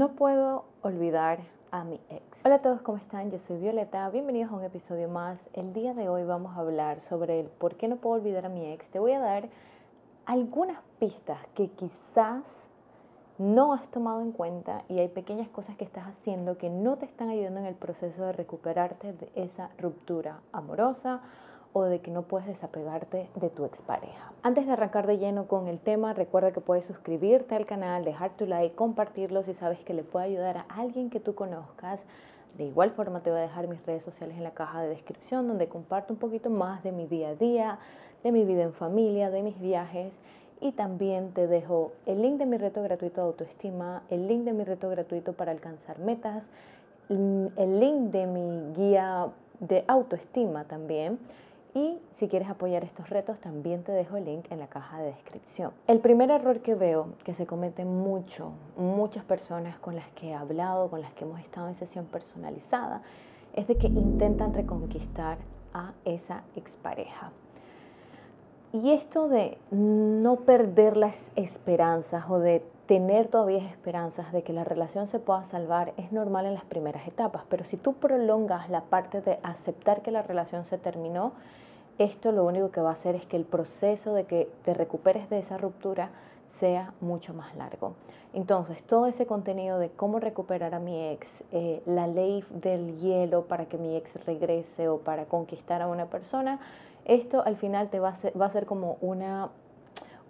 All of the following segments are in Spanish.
No puedo olvidar a mi ex. Hola a todos, ¿cómo están? Yo soy Violeta. Bienvenidos a un episodio más. El día de hoy vamos a hablar sobre el por qué no puedo olvidar a mi ex. Te voy a dar algunas pistas que quizás no has tomado en cuenta y hay pequeñas cosas que estás haciendo que no te están ayudando en el proceso de recuperarte de esa ruptura amorosa o de que no puedes desapegarte de tu expareja. Antes de arrancar de lleno con el tema, recuerda que puedes suscribirte al canal, dejar tu like, compartirlo si sabes que le puede ayudar a alguien que tú conozcas. De igual forma te voy a dejar mis redes sociales en la caja de descripción donde comparto un poquito más de mi día a día, de mi vida en familia, de mis viajes y también te dejo el link de mi reto gratuito de autoestima, el link de mi reto gratuito para alcanzar metas, el link de mi guía de autoestima también y si quieres apoyar estos retos, también te dejo el link en la caja de descripción. El primer error que veo que se comete mucho, muchas personas con las que he hablado, con las que hemos estado en sesión personalizada, es de que intentan reconquistar a esa expareja. Y esto de no perder las esperanzas o de tener todavía esperanzas de que la relación se pueda salvar es normal en las primeras etapas, pero si tú prolongas la parte de aceptar que la relación se terminó, esto lo único que va a hacer es que el proceso de que te recuperes de esa ruptura sea mucho más largo. Entonces, todo ese contenido de cómo recuperar a mi ex, eh, la ley del hielo para que mi ex regrese o para conquistar a una persona, esto al final te va a ser, va a ser como una,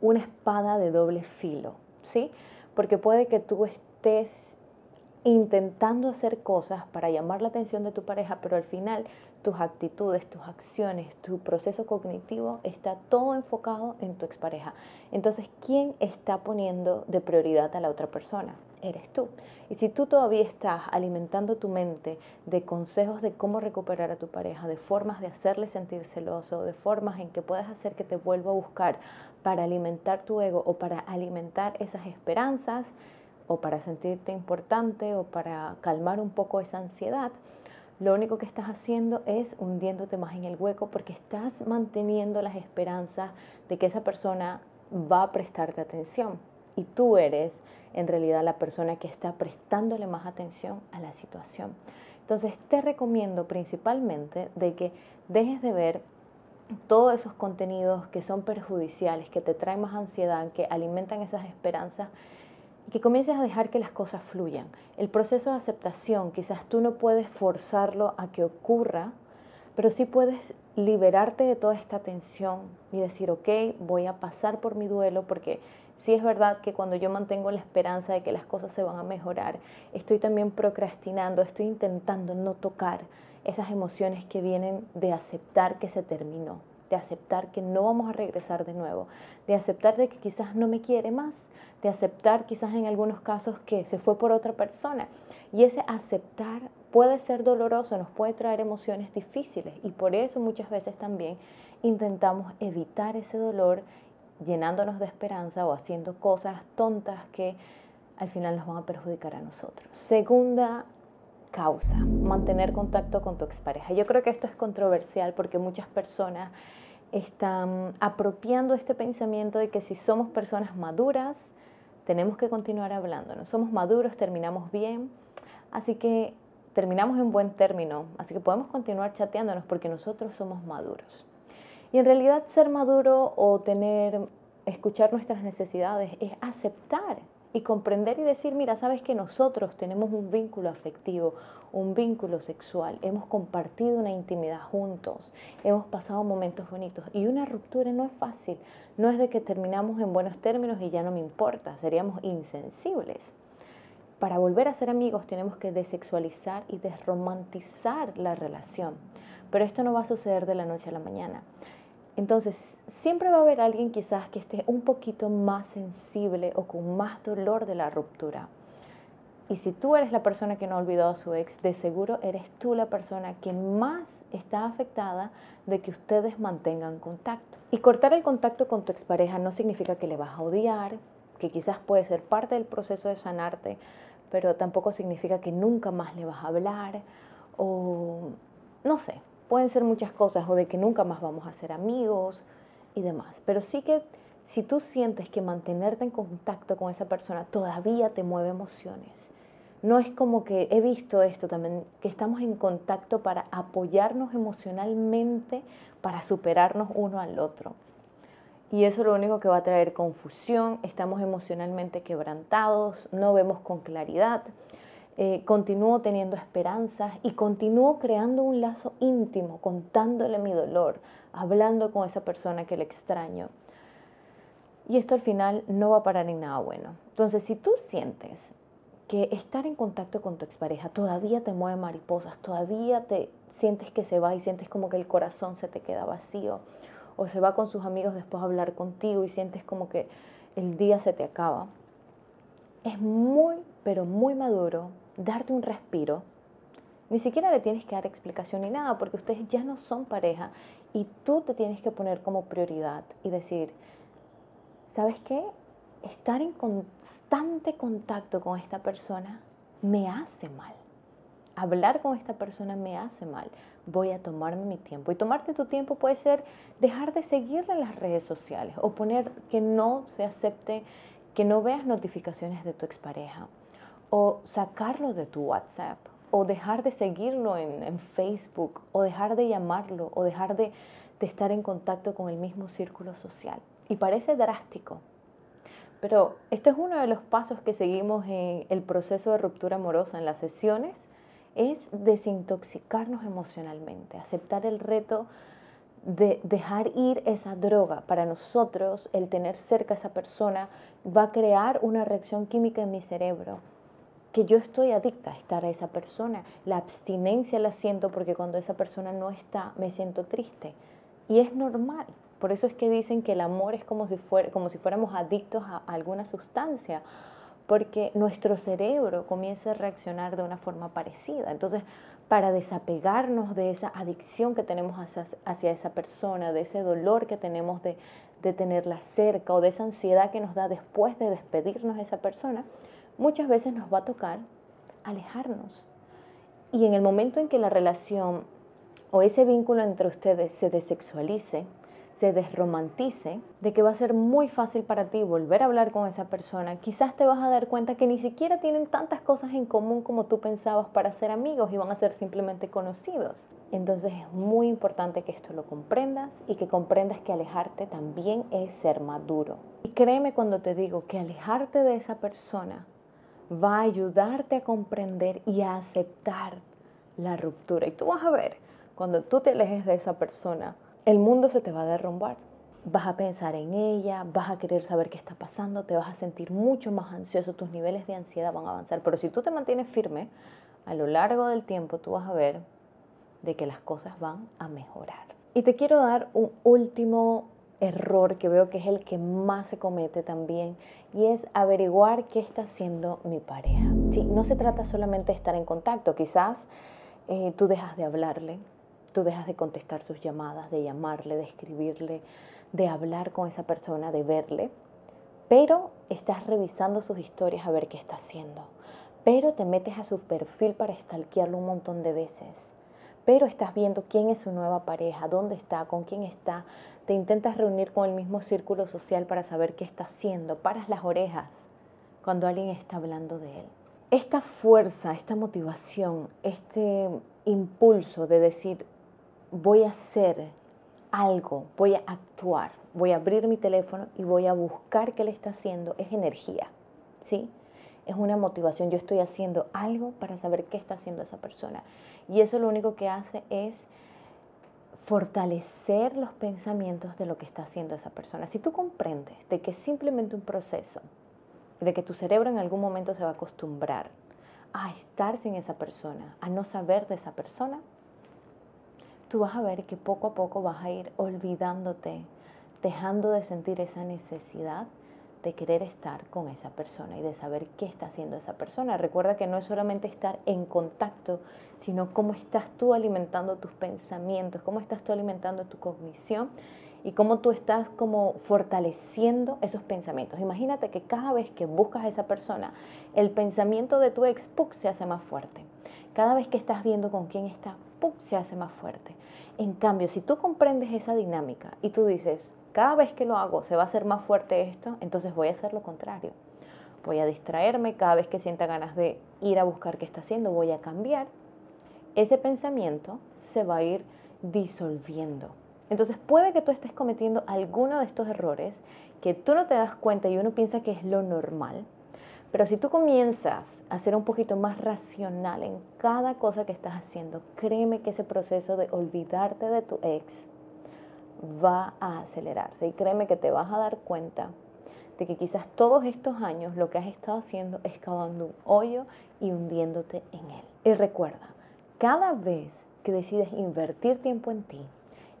una espada de doble filo, ¿sí? Porque puede que tú estés intentando hacer cosas para llamar la atención de tu pareja, pero al final tus actitudes, tus acciones, tu proceso cognitivo está todo enfocado en tu expareja. Entonces, ¿quién está poniendo de prioridad a la otra persona? Eres tú. Y si tú todavía estás alimentando tu mente de consejos de cómo recuperar a tu pareja, de formas de hacerle sentir celoso, de formas en que puedas hacer que te vuelva a buscar para alimentar tu ego o para alimentar esas esperanzas, o para sentirte importante o para calmar un poco esa ansiedad, lo único que estás haciendo es hundiéndote más en el hueco porque estás manteniendo las esperanzas de que esa persona va a prestarte atención. Y tú eres en realidad la persona que está prestándole más atención a la situación. Entonces te recomiendo principalmente de que dejes de ver todos esos contenidos que son perjudiciales, que te traen más ansiedad, que alimentan esas esperanzas que comiences a dejar que las cosas fluyan. El proceso de aceptación, quizás tú no puedes forzarlo a que ocurra, pero sí puedes liberarte de toda esta tensión y decir, ok, voy a pasar por mi duelo porque sí es verdad que cuando yo mantengo la esperanza de que las cosas se van a mejorar, estoy también procrastinando, estoy intentando no tocar esas emociones que vienen de aceptar que se terminó, de aceptar que no vamos a regresar de nuevo, de aceptar de que quizás no me quiere más de aceptar quizás en algunos casos que se fue por otra persona. Y ese aceptar puede ser doloroso, nos puede traer emociones difíciles y por eso muchas veces también intentamos evitar ese dolor llenándonos de esperanza o haciendo cosas tontas que al final nos van a perjudicar a nosotros. Segunda causa, mantener contacto con tu expareja. Yo creo que esto es controversial porque muchas personas están apropiando este pensamiento de que si somos personas maduras, tenemos que continuar hablando. No somos maduros, terminamos bien, así que terminamos en buen término, así que podemos continuar chateándonos porque nosotros somos maduros. Y en realidad ser maduro o tener, escuchar nuestras necesidades es aceptar y comprender y decir, mira, sabes que nosotros tenemos un vínculo afectivo, un vínculo sexual, hemos compartido una intimidad juntos, hemos pasado momentos bonitos y una ruptura no es fácil, no es de que terminamos en buenos términos y ya no me importa, seríamos insensibles. Para volver a ser amigos tenemos que desexualizar y desromantizar la relación, pero esto no va a suceder de la noche a la mañana. Entonces, siempre va a haber alguien quizás que esté un poquito más sensible o con más dolor de la ruptura. Y si tú eres la persona que no ha olvidado a su ex, de seguro eres tú la persona que más está afectada de que ustedes mantengan contacto. Y cortar el contacto con tu expareja no significa que le vas a odiar, que quizás puede ser parte del proceso de sanarte, pero tampoco significa que nunca más le vas a hablar o no sé, pueden ser muchas cosas o de que nunca más vamos a ser amigos y demás. Pero sí que si tú sientes que mantenerte en contacto con esa persona todavía te mueve emociones, No es como que he visto esto también, que estamos en contacto para apoyarnos emocionalmente, para superarnos uno al otro. Y eso es lo único que va a traer confusión, estamos emocionalmente quebrantados, no vemos con claridad, eh, continúo teniendo esperanzas y continúo creando un lazo íntimo, contándole mi dolor, hablando con esa persona que le extraño. Y esto al final no va a parar en nada bueno. Entonces, si tú sientes que estar en contacto con tu expareja todavía te mueve mariposas, todavía te sientes que se va y sientes como que el corazón se te queda vacío, o se va con sus amigos después a hablar contigo y sientes como que el día se te acaba, es muy, pero muy maduro darte un respiro. Ni siquiera le tienes que dar explicación ni nada, porque ustedes ya no son pareja y tú te tienes que poner como prioridad y decir, ¿sabes qué? Estar en constante contacto con esta persona me hace mal. Hablar con esta persona me hace mal. Voy a tomarme mi tiempo. Y tomarte tu tiempo puede ser dejar de seguirle en las redes sociales o poner que no se acepte, que no veas notificaciones de tu expareja o sacarlo de tu WhatsApp o dejar de seguirlo en, Facebook o dejar de llamarlo o dejar de estar en contacto con el mismo círculo social. Y parece drástico, pero este es uno de los pasos que seguimos en el proceso de ruptura amorosa en las sesiones, es desintoxicarnos emocionalmente, aceptar el reto de dejar ir esa droga. Para nosotros, el tener cerca a esa persona va a crear una reacción química en mi cerebro, que yo estoy adicta a estar a esa persona. La abstinencia la siento porque cuando esa persona no está, me siento triste. Y es normal. Por eso es que dicen que el amor es como si, fuera, como si fuéramos adictos a alguna sustancia, porque nuestro cerebro comienza a reaccionar de una forma parecida. Entonces, para desapegarnos de esa adicción que tenemos hacia, esa persona, de ese dolor que tenemos de, de tenerla cerca o de esa ansiedad que nos da después de despedirnos de esa persona, muchas veces nos va a tocar alejarnos. Y en el momento en que la relación o ese vínculo entre ustedes se desexualice, se desromantice, de que va a ser muy fácil para ti volver a hablar con esa persona, quizás te vas a dar cuenta que ni siquiera tienen tantas cosas en común como tú pensabas para ser amigos y van a ser simplemente conocidos. Entonces es muy importante que esto lo comprendas y que comprendas que alejarte también es ser maduro. Y créeme cuando te digo que alejarte de esa persona va a ayudarte a comprender y a aceptar la ruptura. Y tú vas a ver, cuando tú te alejes de esa persona, el mundo se te va a derrumbar. Vas a pensar en ella, vas a querer saber qué está pasando, te vas a sentir mucho más ansioso, tus niveles de ansiedad van a avanzar. Pero si tú te mantienes firme, a lo largo del tiempo tú vas a ver de que las cosas van a mejorar. Y te quiero dar un último error que veo que es el que más se comete también y es averiguar qué está haciendo mi pareja. Sí, no se trata solamente de estar en contacto, quizás eh, tú dejas de hablarle, Tú dejas de contestar sus llamadas, de llamarle, de escribirle, de hablar con esa persona, de verle, pero estás revisando sus historias a ver qué está haciendo. Pero te metes a su perfil para stalkearlo un montón de veces. Pero estás viendo quién es su nueva pareja, dónde está, con quién está. Te intentas reunir con el mismo círculo social para saber qué está haciendo. Paras las orejas cuando alguien está hablando de él. Esta fuerza, esta motivación, este impulso de decir, voy a hacer algo, voy a actuar, voy a abrir mi teléfono y voy a buscar qué le está haciendo, es energía, ¿sí? Es una motivación, yo estoy haciendo algo para saber qué está haciendo esa persona. Y eso lo único que hace es fortalecer los pensamientos de lo que está haciendo esa persona. Si tú comprendes de que es simplemente un proceso, de que tu cerebro en algún momento se va a acostumbrar a estar sin esa persona, a no saber de esa persona, tú vas a ver que poco a poco vas a ir olvidándote, dejando de sentir esa necesidad de querer estar con esa persona y de saber qué está haciendo esa persona. Recuerda que no es solamente estar en contacto, sino cómo estás tú alimentando tus pensamientos, cómo estás tú alimentando tu cognición y cómo tú estás como fortaleciendo esos pensamientos. Imagínate que cada vez que buscas a esa persona, el pensamiento de tu ex se hace más fuerte. Cada vez que estás viendo con quién está, se hace más fuerte. En cambio, si tú comprendes esa dinámica y tú dices, cada vez que lo hago se va a hacer más fuerte esto, entonces voy a hacer lo contrario. voy a distraerme, cada vez que sienta ganas de ir a buscar qué está haciendo, voy a cambiar, ese pensamiento se va a ir disolviendo. Entonces puede que tú estés cometiendo alguno de estos errores que tú no te das cuenta y uno piensa que es lo normal, pero si tú comienzas a ser un poquito más racional en cada cosa que estás haciendo, créeme que ese proceso de olvidarte de tu ex va a acelerarse y créeme que te vas a dar cuenta de que quizás todos estos años lo que has estado haciendo es cavando un hoyo y hundiéndote en él. Y recuerda, cada vez que decides invertir tiempo en ti,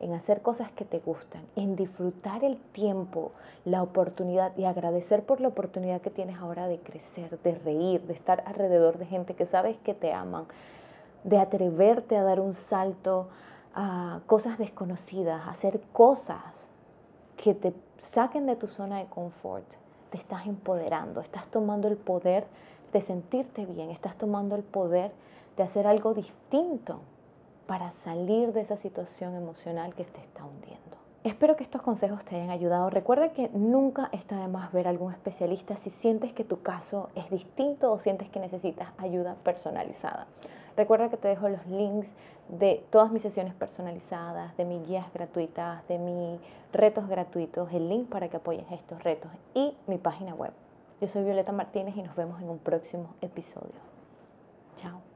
en hacer cosas que te gustan, en disfrutar el tiempo, la oportunidad y agradecer por la oportunidad que tienes ahora de crecer, de reír, de estar alrededor de gente que sabes que te aman, de atreverte a dar un salto a cosas desconocidas, hacer cosas que te saquen de tu zona de confort. Te estás empoderando, estás tomando el poder de sentirte bien, estás tomando el poder de hacer algo distinto para salir de esa situación emocional que te está hundiendo. Espero que estos consejos te hayan ayudado. Recuerda que nunca está de más ver a algún especialista si sientes que tu caso es distinto o sientes que necesitas ayuda personalizada. Recuerda que te dejo los links de todas mis sesiones personalizadas, de mis guías gratuitas, de mis retos gratuitos, el link para que apoyes estos retos y mi página web. Yo soy Violeta Martínez y nos vemos en un próximo episodio. Chao.